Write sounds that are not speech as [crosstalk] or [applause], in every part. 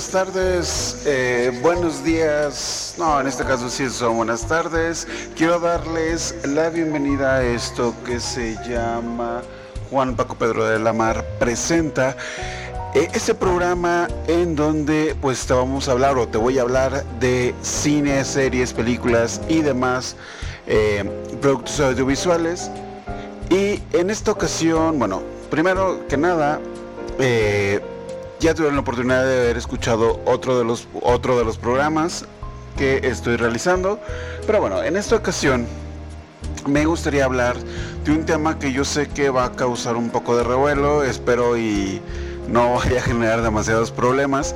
buenas tardes, eh, buenos días. No, en este caso sí son buenas tardes. Quiero darles la bienvenida a esto que se llama Juan Paco Pedro de la Mar presenta. Eh, este programa en donde pues te vamos a hablar o te voy a hablar de cine, series, películas y demás eh, productos audiovisuales. Y en esta ocasión, bueno, primero que nada, ya tuve la oportunidad de haber escuchado otro de los, otro de los programas que estoy realizando. Pero bueno, en esta ocasión me gustaría hablar de un tema que yo sé que va a causar un poco de revuelo, espero y no vaya a generar demasiados problemas.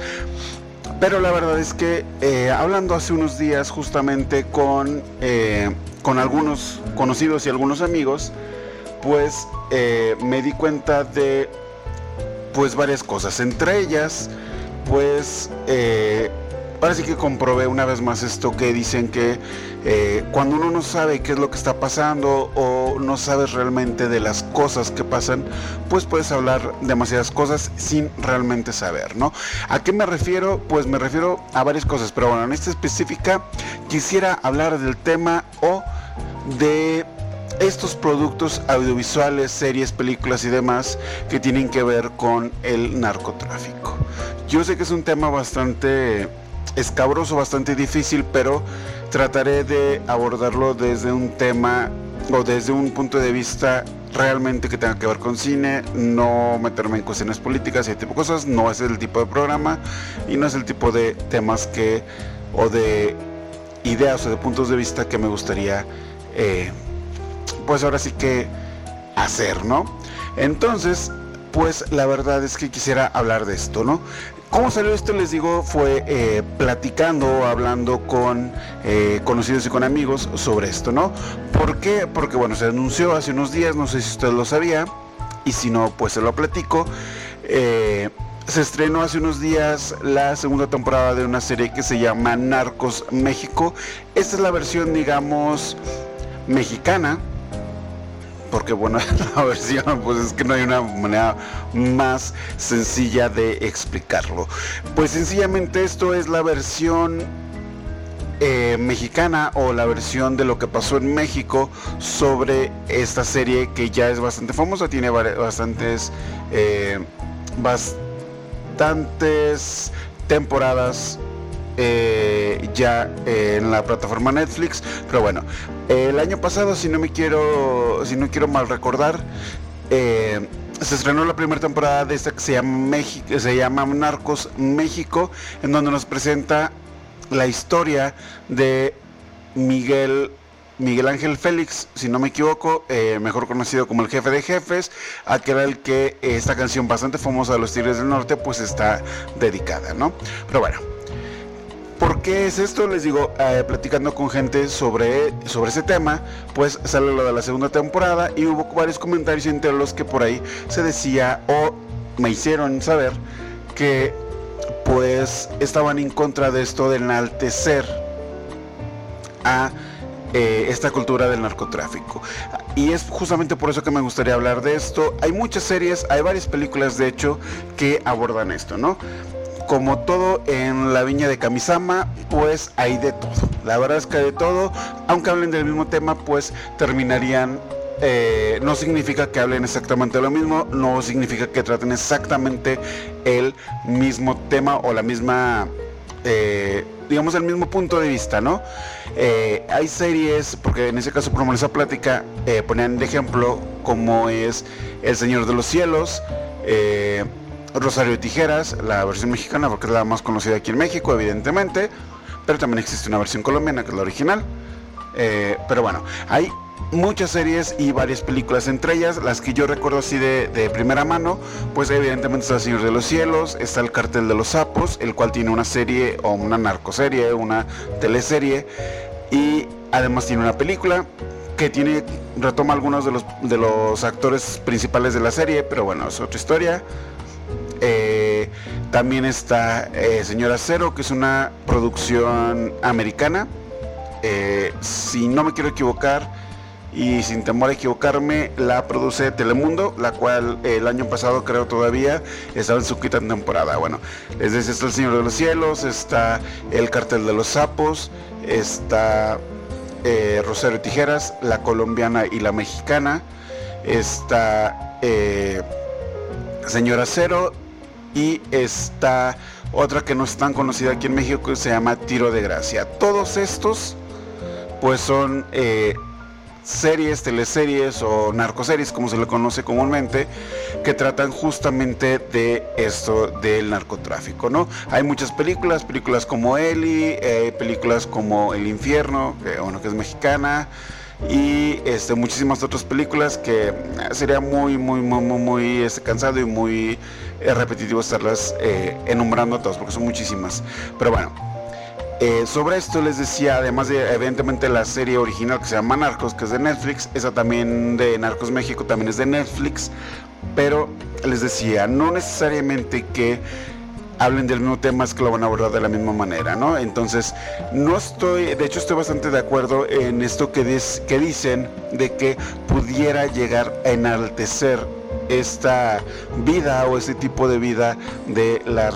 Pero la verdad es que eh, hablando hace unos días justamente con, eh, con algunos conocidos y algunos amigos, pues eh, me di cuenta de pues varias cosas. Entre ellas, pues eh, que comprobé una vez más esto que dicen que eh, cuando uno no sabe qué es lo que está pasando o no sabes realmente de las cosas que pasan, pues puedes hablar demasiadas cosas sin realmente saber, ¿no? ¿A qué me refiero? Pues me refiero a varias cosas, pero bueno, en esta específica quisiera hablar del tema o de estos productos audiovisuales, series, películas y demás que tienen que ver con el narcotráfico. Yo sé que es un tema bastante escabroso, bastante difícil, pero trataré de abordarlo desde un tema o desde un punto de vista realmente que tenga que ver con cine, no meterme en cuestiones políticas y ese tipo de cosas, no es el tipo de programa y no es el tipo de temas que o de ideas o de puntos de vista que me gustaría eh, pues ahora sí que hacer, ¿no? Entonces, pues la verdad es que quisiera hablar de esto, ¿no? ¿Cómo salió esto? Les digo, fue eh, platicando, hablando con eh, conocidos y con amigos sobre esto, ¿no? ¿Por qué? Porque bueno, se anunció hace unos días, no sé si usted lo sabía, y si no, pues se lo platico. Eh, se estrenó hace unos días la segunda temporada de una serie que se llama Narcos México. Esta es la versión, digamos, mexicana porque bueno, [laughs] la versión, pues es que no hay una manera más sencilla de explicarlo. Pues sencillamente esto es la versión eh, mexicana o la versión de lo que pasó en México sobre esta serie que ya es bastante famosa, tiene bastantes, eh, bastantes temporadas eh, ya en la plataforma Netflix. Pero bueno, el año pasado, si no me quiero, si no quiero mal recordar, eh, se estrenó la primera temporada de esta que se llama México, se llama Narcos México, en donde nos presenta la historia de Miguel Miguel Ángel Félix, si no me equivoco, eh, mejor conocido como el jefe de jefes, aquel al que esta canción bastante famosa de los Tigres del Norte pues está dedicada, ¿no? Pero bueno, ¿Por qué es esto? Les digo, eh, platicando con gente sobre, sobre ese tema, pues sale lo de la segunda temporada y hubo varios comentarios entre los que por ahí se decía o me hicieron saber que pues estaban en contra de esto de enaltecer a eh, esta cultura del narcotráfico. Y es justamente por eso que me gustaría hablar de esto. Hay muchas series, hay varias películas de hecho que abordan esto, ¿no? Como todo en la viña de Kamisama, pues hay de todo. La verdad es que de todo, aunque hablen del mismo tema, pues terminarían eh, no significa que hablen exactamente lo mismo, no significa que traten exactamente el mismo tema o la misma, eh, digamos, el mismo punto de vista, ¿no? Eh, hay series, porque en ese caso, por esa plática, ponían de ejemplo como es El Señor de los Cielos, Rosario Tijeras, la versión mexicana, porque es la más conocida aquí en México, evidentemente, pero también existe una versión colombiana, que es la original. Eh, pero bueno, hay muchas series y varias películas, entre ellas las que yo recuerdo así de, primera mano, pues evidentemente está Señor de los Cielos, está El Cartel de los Sapos, el cual tiene una serie o una narcoserie, una teleserie, y además tiene una película que tiene retoma algunos de los, de los actores principales de la serie, pero bueno, es otra historia. Eh, también está eh, Señora Cero, que es una producción americana. Eh, si no me quiero equivocar, y sin temor a equivocarme la produce Telemundo, la cual el año pasado creo todavía estaba en su quinta temporada. Bueno, es decir, está El Señor de los Cielos, está El Cartel de los Sapos, está eh, Rosario Tijeras, la colombiana y la mexicana, está eh, Señora Cero y está otra que no es tan conocida aquí en México que se llama Tiro de Gracia. Todos estos pues son eh, series, teleseries o narcoseries, como se le conoce comúnmente, que tratan justamente de esto del narcotráfico, ¿no? Hay muchas películas, películas como Eli, eh, películas como El Infierno, que, bueno, que es mexicana, y este, muchísimas otras películas que eh, sería muy, muy, muy, muy, muy este, cansado y muy eh, repetitivo estarlas enumerando a todas, porque son muchísimas. Pero bueno. Eh, sobre esto les decía, además de evidentemente la serie original que se llama Narcos, que es de Netflix, esa también de Narcos México también es de Netflix, pero les decía, no necesariamente que hablen del mismo tema es que lo van a abordar de la misma manera, ¿no? Entonces, no estoy, de hecho estoy bastante de acuerdo en esto que, que dicen de que pudiera llegar a enaltecer esta vida o este tipo de vida de la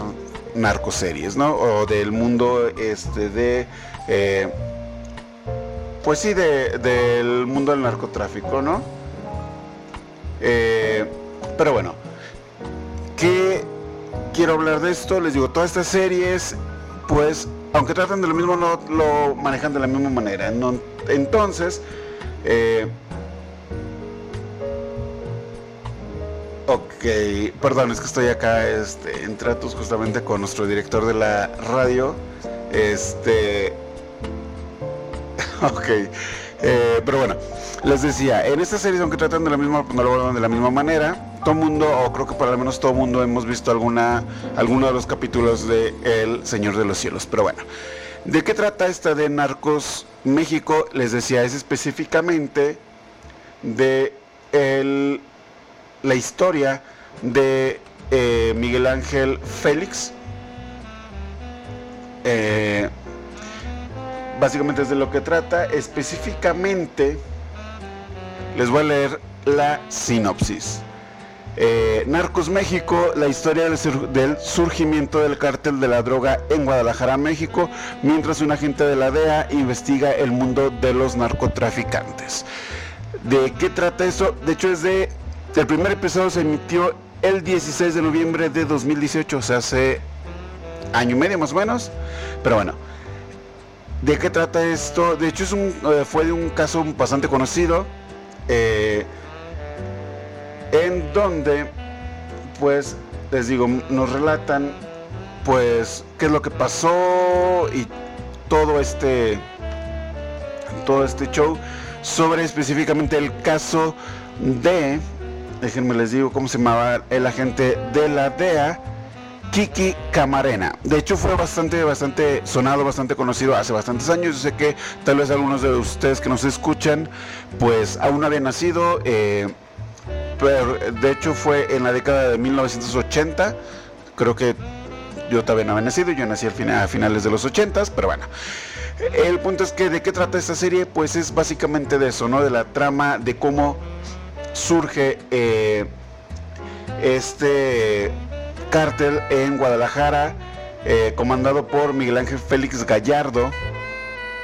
narcoseries, ¿no? O del mundo este de eh, pues sí, del mundo del narcotráfico, ¿no? Eh, pero bueno, ¿qué quiero hablar de esto? Les digo, todas estas series, pues, aunque tratan de lo mismo, no lo manejan de la misma manera. entonces, eh, Ok, perdón, es que estoy acá este, en tratos justamente con nuestro director de la radio. Este. [laughs] ok. Eh, pero bueno, les decía, en esta serie, aunque tratan de la misma, no lo de la misma manera, todo mundo, o creo que por lo menos todo mundo, hemos visto alguna, alguno de los capítulos de El Señor de los Cielos. Pero bueno, ¿de qué trata esta de Narcos México? Les decía, es específicamente de el la historia de eh, Miguel Ángel Félix. Eh, básicamente es de lo que trata. Específicamente, les voy a leer la sinopsis. Eh, Narcos México, la historia del, surgimiento del cártel de la droga en Guadalajara, México, mientras un agente de la DEA investiga el mundo de los narcotraficantes. ¿De qué trata eso? De hecho es de el primer episodio se emitió el 16 de noviembre de 2018, o sea, hace año y medio más o menos. Pero bueno, ¿de qué trata esto? De hecho, es un, eh, fue de un caso bastante conocido, eh, en donde, pues, les digo, nos relatan, pues, qué es lo que pasó y todo este, todo este show sobre específicamente el caso de déjenme les digo cómo se llamaba el agente de la DEA, Kiki Camarena. De hecho fue bastante, bastante sonado, bastante conocido hace bastantes años. Yo sé que tal vez algunos de ustedes que nos escuchan, pues aún habían nacido. Eh, pero de hecho fue en la década de 1980. Creo que yo todavía no había nacido, yo nací a finales de los 80, pero bueno. El punto es que de qué trata esta serie, pues es básicamente de eso, ¿no? De la trama, de cómo surge eh, este cártel en Guadalajara, eh, comandado por Miguel Ángel Félix Gallardo.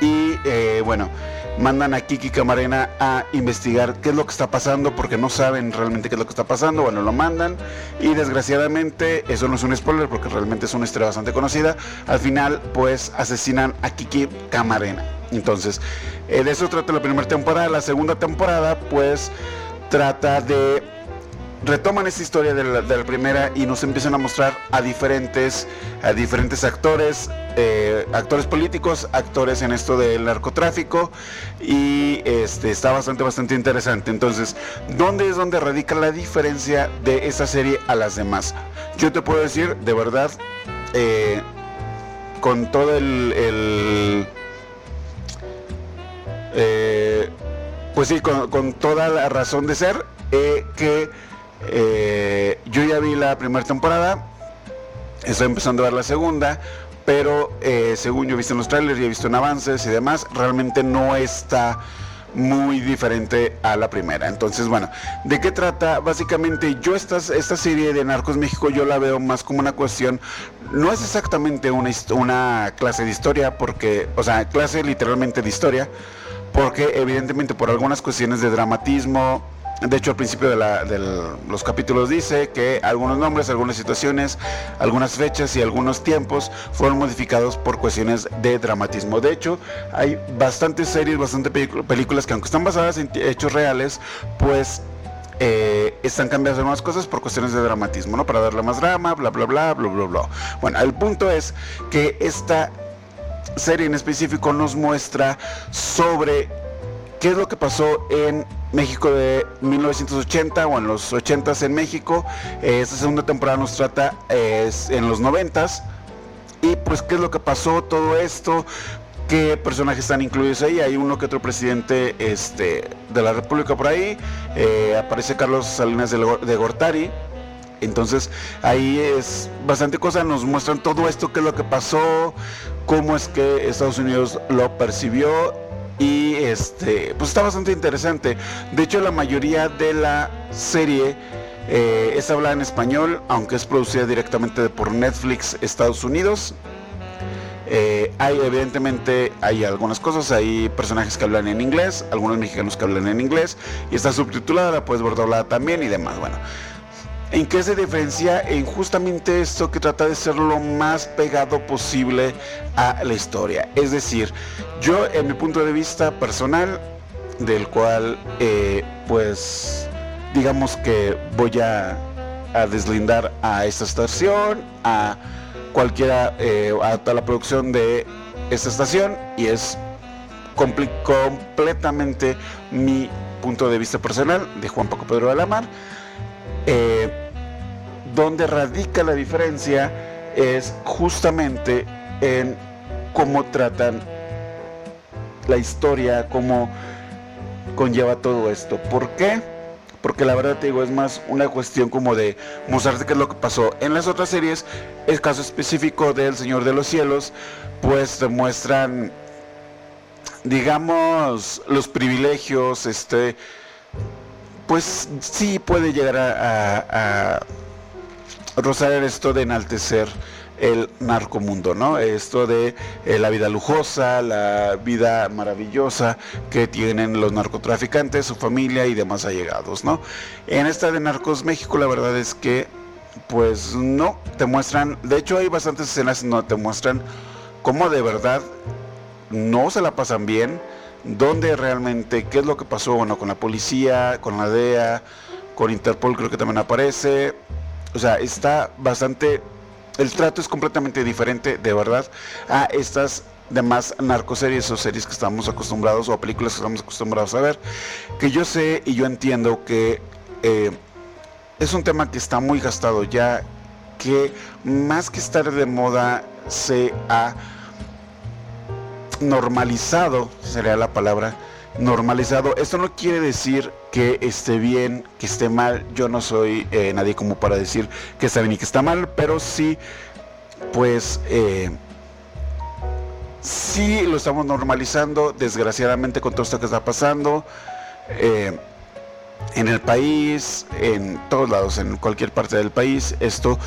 Y eh, bueno, mandan a Kiki Camarena a investigar qué es lo que está pasando, porque no saben realmente qué es lo que está pasando. Bueno, lo mandan. Y desgraciadamente, eso no es un spoiler, porque realmente es una historia bastante conocida. Al final, pues asesinan a Kiki Camarena. Entonces, de eso trata la primera temporada. La segunda temporada, pues trata de retoman esta historia de la, primera y nos empiezan a mostrar a diferentes, a diferentes actores, eh, actores políticos, actores en esto del narcotráfico y este, está bastante, bastante interesante. Entonces, ¿dónde es donde radica la diferencia de esta serie a las demás? Yo te puedo decir, de verdad, eh, con todo el... Eh, pues sí, con, toda la razón de ser, eh, que eh, yo ya vi la primera temporada, estoy empezando a ver la segunda, pero eh, según yo he visto en los trailers y he visto en avances y demás, realmente no está muy diferente a la primera. Entonces, bueno, ¿de qué trata? Básicamente yo esta, esta serie de Narcos México yo la veo más como una cuestión, no es exactamente una, una clase de historia, porque, o sea, clase literalmente de historia, porque evidentemente por algunas cuestiones de dramatismo, de hecho, al principio de, los capítulos dice que algunos nombres, algunas situaciones, algunas fechas y algunos tiempos fueron modificados por cuestiones de dramatismo. De hecho, hay bastantes series, bastantes películas que aunque están basadas en hechos reales, pues eh, están cambiando algunas cosas por cuestiones de dramatismo, ¿no? Para darle más drama, bla, bla, bla, bla, bla, bla. Bueno, el punto es que esta serie en específico nos muestra sobre qué es lo que pasó en México de 1980 o en los 80s en México. Esta segunda temporada nos trata en los 90s. Y pues qué es lo que pasó, todo esto, qué personajes están incluidos ahí. Hay uno que otro presidente este, de la República por ahí. Eh, aparece Carlos Salinas de Gortari. Entonces ahí es bastante cosa, nos muestran todo esto, qué es lo que pasó, cómo es que Estados Unidos lo percibió y este pues está bastante interesante. De hecho la mayoría de la serie eh, es hablada en español aunque es producida directamente por Netflix Estados Unidos. Eh, hay evidentemente hay algunas cosas. Hay personajes que hablan en inglés algunos mexicanos que hablan en inglés y está subtitulada la puedes ver doblada también y demás. Bueno ¿En qué se diferencia? En justamente esto que trata de ser lo más pegado posible a la historia. Es decir, yo en mi punto de vista personal, del cual eh, pues digamos que voy a, deslindar a esta estación, a cualquiera, eh, la producción de esta estación y es completamente mi punto de vista personal de Juan Paco Pedro de la Mar. Eh, donde radica la diferencia es justamente en cómo tratan la historia, cómo conlleva todo esto. ¿Por qué? Porque la verdad te digo, es más una cuestión como de mostrarte qué es lo que pasó. En las otras series, el caso específico del Señor de los Cielos, pues te muestran, digamos, los privilegios, este, pues sí puede llegar a rozar esto de enaltecer el narcomundo, ¿no? Esto de eh, la vida lujosa, la vida maravillosa que tienen los narcotraficantes, su familia y demás allegados, ¿no? En esta de Narcos México la verdad es que pues no te muestran, de hecho hay bastantes escenas no te muestran cómo de verdad no se la pasan bien, dónde realmente, qué es lo que pasó, bueno, con la policía, con la DEA, con Interpol creo que también aparece, o sea, está bastante... El trato es completamente diferente, de verdad, a estas demás narcoseries o series que estamos acostumbrados o películas que estamos acostumbrados a ver. Que yo sé y yo entiendo que eh, es un tema que está muy gastado ya, que más que estar de moda se ha normalizado, sería la palabra, normalizado. Esto no quiere decir que esté bien, que esté mal. Yo no soy eh, nadie como para decir que está bien y que está mal, pero sí, pues, eh, sí lo estamos normalizando, desgraciadamente con todo esto que está pasando. Eh, en el país, en todos lados, en cualquier parte del país, esto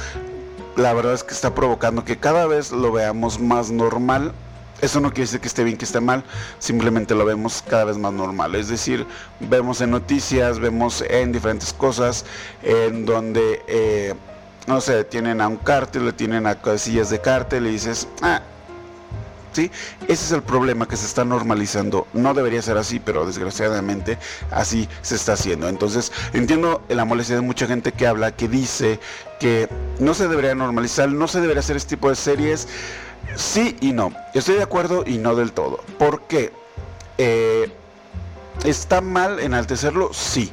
la verdad es que está provocando que cada vez lo veamos más normal eso no quiere decir que esté bien, que esté mal, simplemente lo vemos cada vez más normal. Es decir, vemos en noticias, vemos en diferentes cosas, en donde, eh, no sé, tienen a un cártel, le tienen a casillas de cártel y dices, ah, ¿sí? Ese es el problema que se está normalizando. No debería ser así, pero desgraciadamente así se está haciendo. Entonces, entiendo la molestia de mucha gente que habla, que dice que no se debería normalizar, no se debería hacer este tipo de series. Sí y no. Estoy de acuerdo y no del todo. ¿Por qué? Eh, ¿Está mal enaltecerlo? Sí.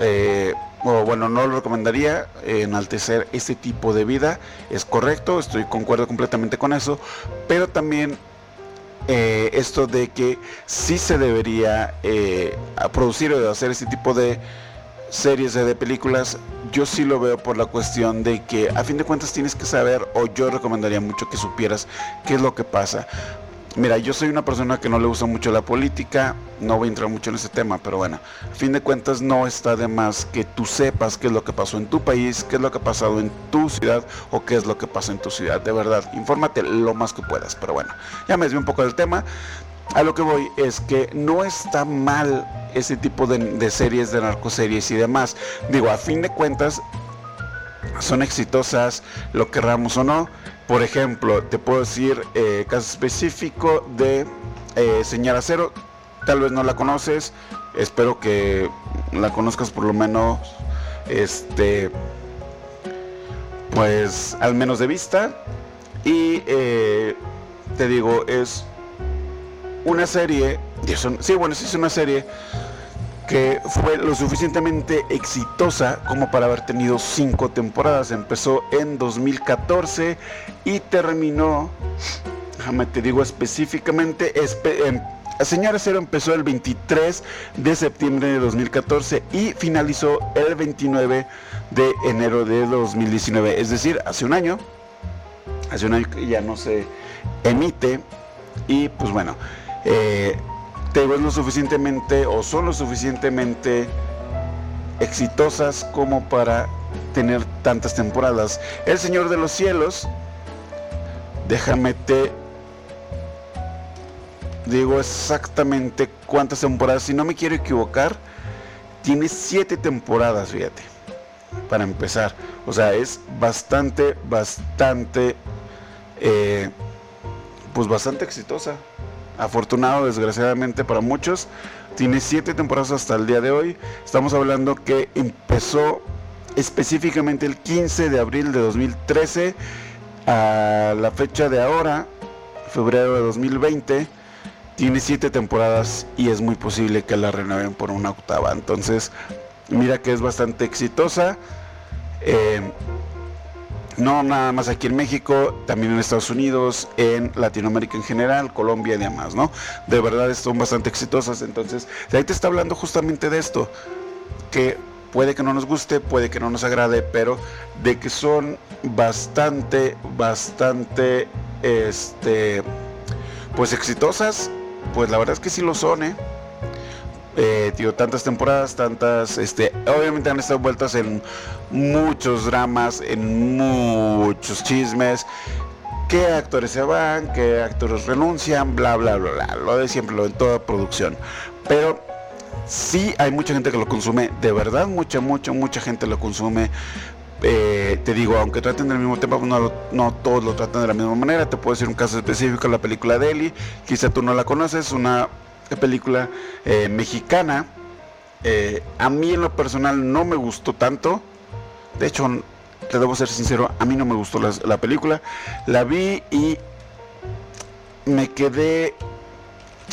Eh, o bueno, no lo recomendaría enaltecer este tipo de vida. Es correcto, estoy concuerdo completamente con eso. Pero también eh, esto de que sí se debería producir o hacer este tipo de series de películas, yo sí lo veo por la cuestión de que a fin de cuentas tienes que saber, o yo recomendaría mucho que supieras qué es lo que pasa. Mira, yo soy una persona que no le gusta mucho la política, no voy a entrar mucho en ese tema, pero bueno, a fin de cuentas no está de más que tú sepas qué es lo que pasó en tu país, qué es lo que ha pasado en tu ciudad o qué es lo que pasa en tu ciudad. De verdad, infórmate lo más que puedas, pero bueno, ya me desvío un poco del tema. A lo que voy es que no está mal ese tipo de, series, de narcoseries y demás. Digo, a fin de cuentas, son exitosas, lo querramos o no por ejemplo, te puedo decir eh, caso específico de eh, Señora Cero. Tal vez no la conoces. Espero que la conozcas por lo menos. Este. Pues al menos de vista. Y eh, te digo, es una serie. Sí, bueno, sí es una serie que fue lo suficientemente exitosa como para haber tenido cinco temporadas. Empezó en 2014 y terminó, déjame te digo específicamente, em, Señora Cero empezó el 23 de septiembre de 2014 y finalizó el 29 de enero de 2019, es decir, hace un año. Hace un año que ya no se emite y pues bueno, eh, te ves lo suficientemente o son lo suficientemente exitosas como para tener tantas temporadas. El Señor de los Cielos, déjame te digo exactamente cuántas temporadas, si no me quiero equivocar, tiene siete temporadas, fíjate, para empezar. O sea, es bastante, bastante, eh, pues bastante exitosa afortunado desgraciadamente para muchos. Tiene siete temporadas hasta el día de hoy. Estamos hablando que empezó específicamente el 15 de abril de 2013 a la fecha de ahora, febrero de 2020. Tiene siete temporadas y es muy posible que la renueven por una octava. Entonces, mira que es bastante exitosa. Eh, no nada más aquí en México, también en Estados Unidos, en Latinoamérica en general, Colombia y demás, ¿no? De verdad son bastante exitosas, entonces, de ahí te está hablando justamente de esto, que puede que no nos guste, puede que no nos agrade, pero de que son bastante, bastante, este, pues exitosas, pues la verdad es que sí lo son, ¿eh? Eh, tío, tantas temporadas, tantas, este, obviamente han estado vueltas en muchos dramas, en muchos chismes, qué actores se van, qué actores renuncian, bla, bla, bla, bla, lo de siempre, lo de toda producción. Pero sí hay mucha gente que lo consume, de verdad, mucha, mucha, mucha gente lo consume. Eh, te digo, aunque traten del mismo tema, pues no, no, todos lo tratan de la misma manera. Te puedo decir un caso específico, la película de quizá tú no la conoces, una película eh, mexicana. Eh, a mí en lo personal no me gustó tanto. De hecho, te debo ser sincero, a mí no me gustó la, película. La vi y me quedé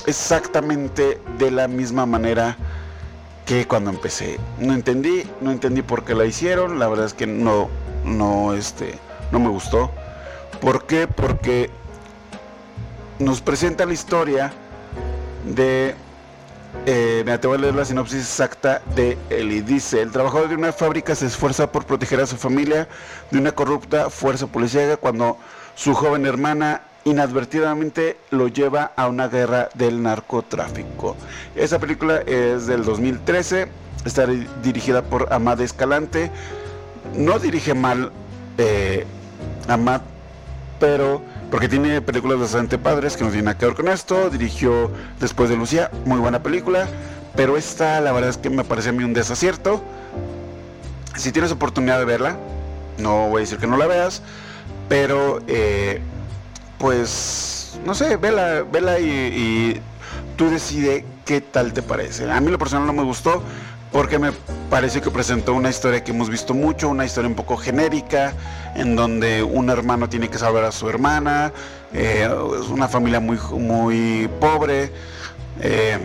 exactamente de la misma manera que cuando empecé. No entendí, no entendí por qué la hicieron. La verdad es que no, no, este, no me gustó. ¿Por qué? Porque nos presenta la historia de eh, te voy a leer la sinopsis exacta de Eli. Dice, el trabajador de una fábrica se esfuerza por proteger a su familia de una corrupta fuerza policial cuando su joven hermana inadvertidamente lo lleva a una guerra del narcotráfico. Esa película es del 2013, está dirigida por Amad Escalante. No dirige mal eh, Amad, pero porque tiene películas bastante padres que no tienen nada que ver con esto. Dirigió Después de Lucía, muy buena película, pero esta la verdad es que me parece a mí un desacierto. Si tienes oportunidad de verla, no voy a decir que no la veas, pero eh, pues no sé, vela, vela y, y tú decide qué tal te parece. A mí lo personal no me gustó porque me parece que presentó una historia que hemos visto mucho, una historia un poco genérica, en donde un hermano tiene que salvar a su hermana, eh, es una familia muy, muy pobre, eh,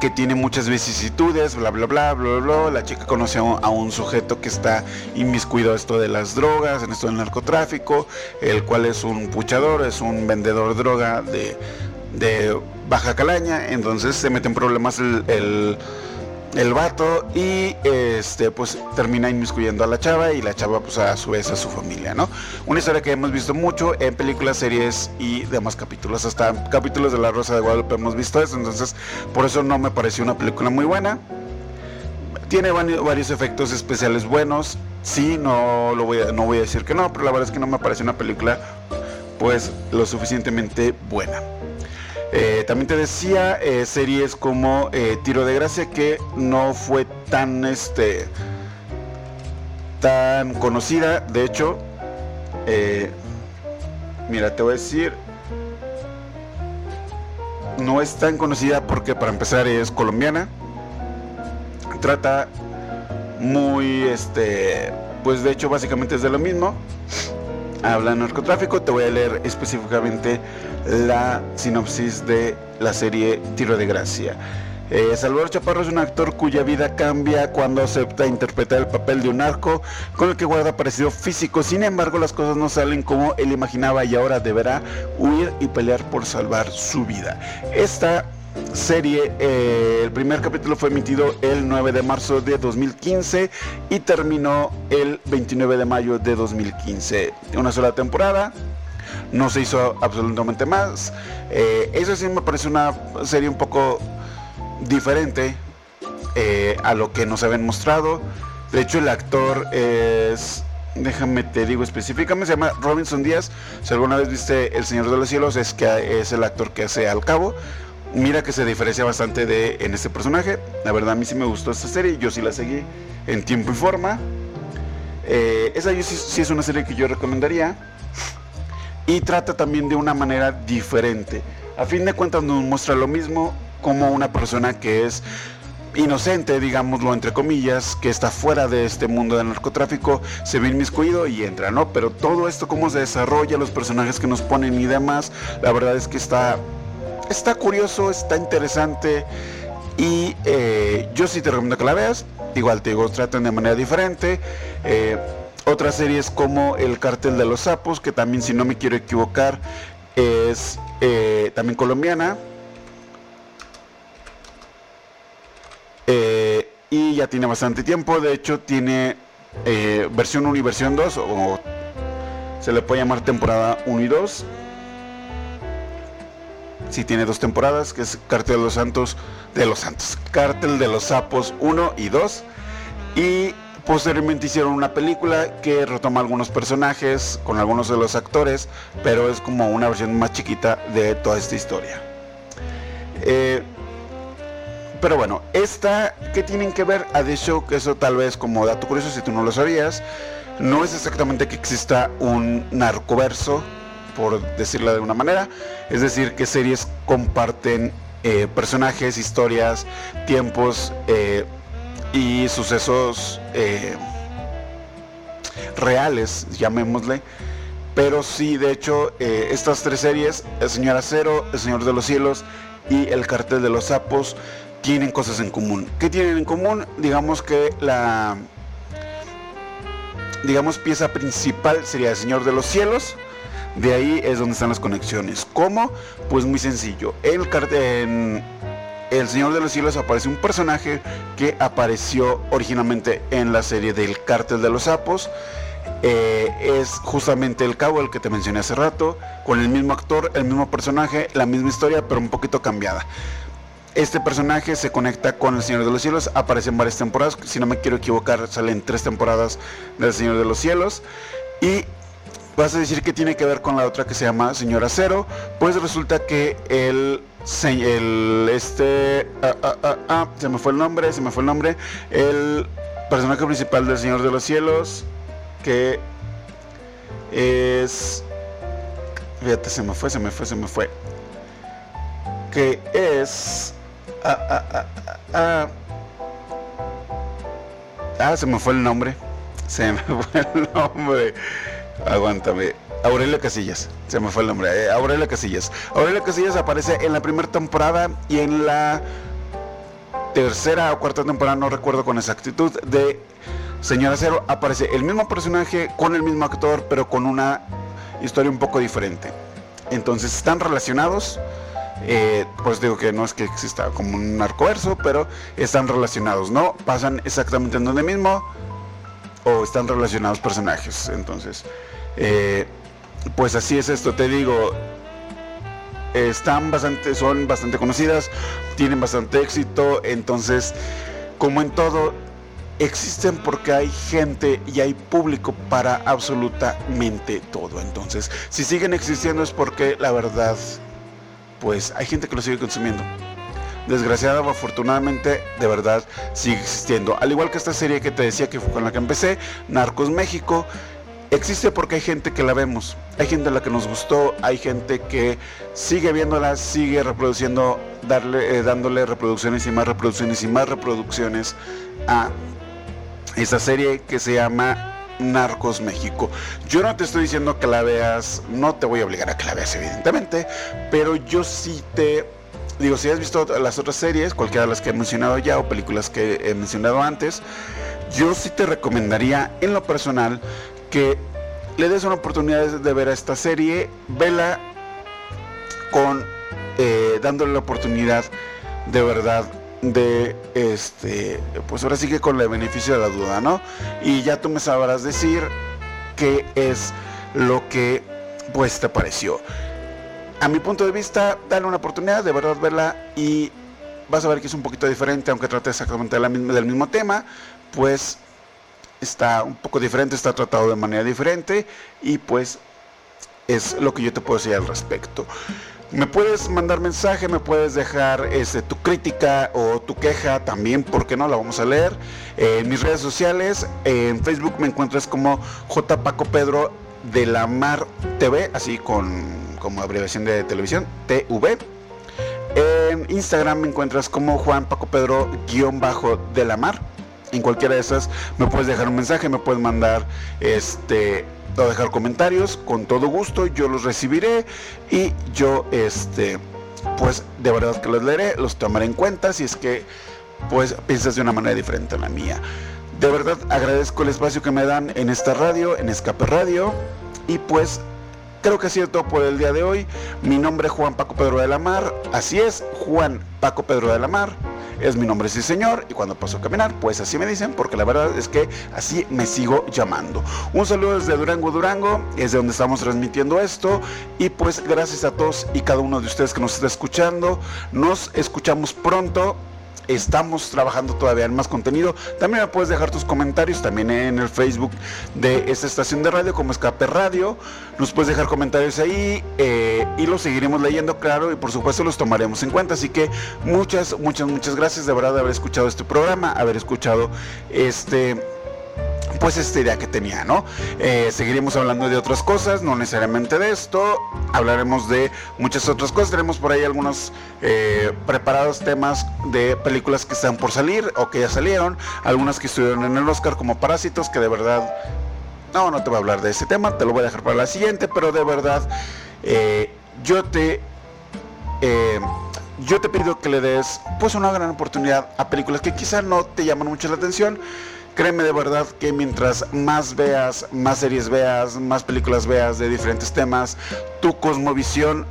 que tiene muchas vicisitudes, bla, bla, bla, bla, bla, La chica conoce a un, sujeto que está inmiscuido en esto de las drogas, en esto del narcotráfico, el cual es un puchador, es un vendedor de droga de, baja calaña, entonces se mete en problemas el vato y este pues termina inmiscuyendo a la chava y la chava pues a su vez a su familia, ¿no? Una historia que hemos visto mucho en películas, series y demás capítulos, hasta capítulos de La Rosa de Guadalupe hemos visto eso, entonces por eso no me pareció una película muy buena. Tiene varios efectos especiales buenos, sí, no, lo voy a, no voy a decir que no, pero la verdad es que no me parece una película pues lo suficientemente buena. Eh, también te decía eh, series como eh, Tiro de Gracia que no fue tan este tan conocida. De hecho, mira, te voy a decir, no es tan conocida porque para empezar es colombiana. Trata muy este, pues de hecho básicamente es de lo mismo habla narcotráfico. Te voy a leer específicamente la sinopsis de la serie Tiro de Gracia. Eh, Salvador Chaparro es un actor cuya vida cambia cuando acepta interpretar el papel de un narco con el que guarda parecido físico. Sin embargo, las cosas no salen como él imaginaba y ahora deberá huir y pelear por salvar su vida. Esta serie. Eh, el primer capítulo fue emitido el 9 de marzo de 2015 y terminó el 29 de mayo de 2015. Una sola temporada. No se hizo absolutamente más. Eh, eso sí me parece una serie un poco diferente eh, a lo que nos habían mostrado. De hecho, el actor es déjame te digo específicamente, se llama Robinson Díaz. Si alguna vez viste El Señor de los Cielos, es que es el actor que hace al cabo. Mira que se diferencia bastante de en este personaje. La verdad a mí sí me gustó esta serie, yo sí la seguí en tiempo y forma. Eh, esa sí, es una serie que yo recomendaría. Y trata también de una manera diferente. A fin de cuentas nos muestra lo mismo como una persona que es inocente, digámoslo entre comillas, que está fuera de este mundo del narcotráfico, se ve inmiscuido y entra, ¿no? Pero todo esto, cómo se desarrolla, los personajes que nos ponen y demás, la verdad es que está está curioso, está interesante y eh, yo sí te recomiendo que la veas. Igual te digo, traten de manera diferente. Eh, otras series como El Cartel de los Sapos, que también si no me quiero equivocar es eh, también colombiana. y ya tiene bastante tiempo, de hecho tiene versión 1 y versión 2, o se le puede llamar temporada 1 y 2 sí tiene dos temporadas, que es Cártel de los Santos, de los Santos, Cártel de los Sapos 1 y 2. Y posteriormente hicieron una película que retoma algunos personajes con algunos de los actores, pero es como una versión más chiquita de toda esta historia. Eh, pero bueno, esta, ¿qué tienen que ver? A The Show, que eso tal vez como dato curioso si tú no lo sabías, no es exactamente que exista un narcoverso, por decirlo de una manera. Es decir, que series comparten eh, personajes, historias, tiempos eh, y sucesos eh, reales, llamémosle. Pero sí, de hecho, estas tres series, El Señor Acero, El Señor de los Cielos y El Cartel de los Sapos, tienen cosas en común. ¿Qué tienen en común? Digamos que la digamos pieza principal sería El Señor de los Cielos, de ahí es donde están las conexiones. ¿Cómo? Pues muy sencillo. El en El Señor de los Cielos aparece un personaje que apareció originalmente en la serie del Cártel de los Sapos. Eh, es justamente el cabo, el que te mencioné hace rato, con el mismo actor, el mismo personaje, la misma historia, pero un poquito cambiada. Este personaje se conecta con el Señor de los Cielos, aparece en varias temporadas, si no me quiero equivocar, salen tres temporadas del Señor de los Cielos. Y vas a decir que tiene que ver con la otra que se llama Señora Cero, pues resulta que el, el este, ah, ah, ah, ah, se me fue el nombre, se me fue el nombre, el personaje principal del Señor de los Cielos, que es, fíjate, se me fue, se me fue, se me fue, que es, ah, ah, ah, ah, ah se me fue el nombre, se me [laughs] fue el nombre. Aguántame. Aurelia Casillas, se me fue el nombre. Eh, Aurelia Casillas. Aurelia Casillas aparece en la primera temporada y en la tercera o cuarta temporada, no recuerdo con exactitud, de Señora Cero. Aparece el mismo personaje con el mismo actor, pero con una historia un poco diferente. Entonces están relacionados, Eh, pues digo que no es que exista como un narcoverso, pero están relacionados, ¿no? Pasan exactamente en donde mismo o están relacionados personajes. Entonces, eh, pues así es esto, te digo, están bastante, son bastante conocidas, tienen bastante éxito, entonces, como en todo, existen porque hay gente y hay público para absolutamente todo. Entonces, si siguen existiendo es porque la verdad, pues hay gente que lo sigue consumiendo. Desgraciada o afortunadamente, de verdad sigue existiendo. Al igual que esta serie que te decía que fue con la que empecé, Narcos México, existe porque hay gente que la vemos, hay gente a la que nos gustó, hay gente que sigue viéndola, sigue reproduciendo, darle, eh, dándole reproducciones y más reproducciones y más reproducciones a esta serie que se llama Narcos México. Yo no te estoy diciendo que la veas, no te voy a obligar a que la veas evidentemente, pero yo sí te digo, si has visto las otras series, cualquiera de las que he mencionado ya o películas que he mencionado antes, yo sí te recomendaría en lo personal que le des una oportunidad de ver a esta serie, vela con eh, dándole la oportunidad de verdad de este pues ahora sí que con el beneficio de la duda no y ya tú me sabrás decir qué es lo que pues te pareció. A mi punto de vista dale una oportunidad de verdad verla y vas a ver que es un poquito diferente aunque trate exactamente del mismo tema pues está un poco diferente, está tratado de manera diferente y pues es lo que yo te puedo decir al respecto. Me puedes mandar mensaje, me puedes dejar este, tu crítica o tu queja también, porque no la vamos a leer. en mis redes sociales, en Facebook me encuentras como J. Paco Pedro de la Mar TV, así con como abreviación de televisión, TV. En Instagram me encuentras como Juan Paco Pedro guion bajo de la Mar en cualquiera de esas me puedes dejar un mensaje, me puedes mandar este o dejar comentarios con todo gusto, yo los recibiré y yo este pues de verdad que los leeré, los tomaré en cuenta si es que pues piensas de una manera diferente a la mía. De verdad agradezco el espacio que me dan en esta radio, en Escape Radio y pues creo que ha sido todo por el día de hoy. Mi nombre es Juan Paco Pedro de la Mar, así es, Juan Paco Pedro de la Mar es mi nombre, sí señor, y cuando paso a caminar, pues así me dicen, porque la verdad es que así me sigo llamando. Un saludo desde Durango, Durango, es de donde estamos transmitiendo esto, y pues gracias a todos y cada uno de ustedes que nos está escuchando, nos escuchamos pronto estamos trabajando todavía en más contenido. También me puedes dejar tus comentarios también en el Facebook de esta estación de radio como Escape Radio. Nos puedes dejar comentarios ahí eh, y los seguiremos leyendo, claro, y por supuesto los tomaremos en cuenta. Así que muchas, muchas, muchas gracias de verdad de haber escuchado este programa, haber escuchado este pues esta idea que tenía, ¿no? Eh, seguiremos hablando de otras cosas, no necesariamente de esto, hablaremos de muchas otras cosas, tenemos por ahí algunos eh, preparados temas de películas que están por salir o que ya salieron, algunas que estuvieron en el Oscar como Parásitos, que de verdad, no, no te voy a hablar de ese tema, te lo voy a dejar para la siguiente, pero de verdad, eh, yo te... yo te pido que le des pues una gran oportunidad a películas que quizá no te llaman mucho la atención, Créeme de verdad que mientras más veas, más series veas, más películas veas de diferentes temas, tu cosmovisión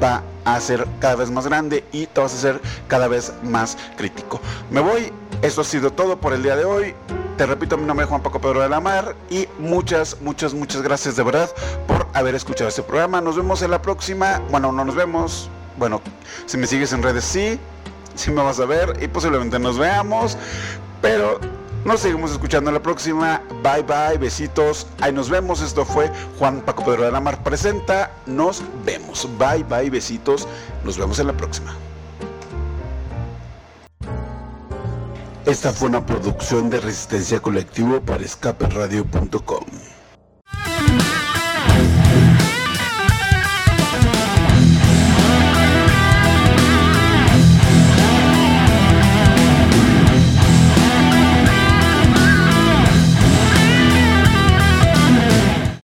va a ser cada vez más grande y te vas a ser cada vez más crítico. Me voy, esto ha sido todo por el día de hoy. Te repito, mi nombre es Juan Paco Pedro de la Mar y muchas, muchas, muchas gracias de verdad por haber escuchado este programa. Nos vemos en la próxima. Bueno, no nos vemos. Bueno, si me sigues en redes, sí. Sí me vas a ver y posiblemente nos veamos. Pero nos seguimos escuchando la próxima. Bye bye, besitos. Ahí nos vemos. Esto fue Juan Paco Pedro de la Mar presenta. Nos vemos. Bye bye, besitos. Nos vemos en la próxima. Esta fue una producción de Resistencia Colectivo para escaperadio.com.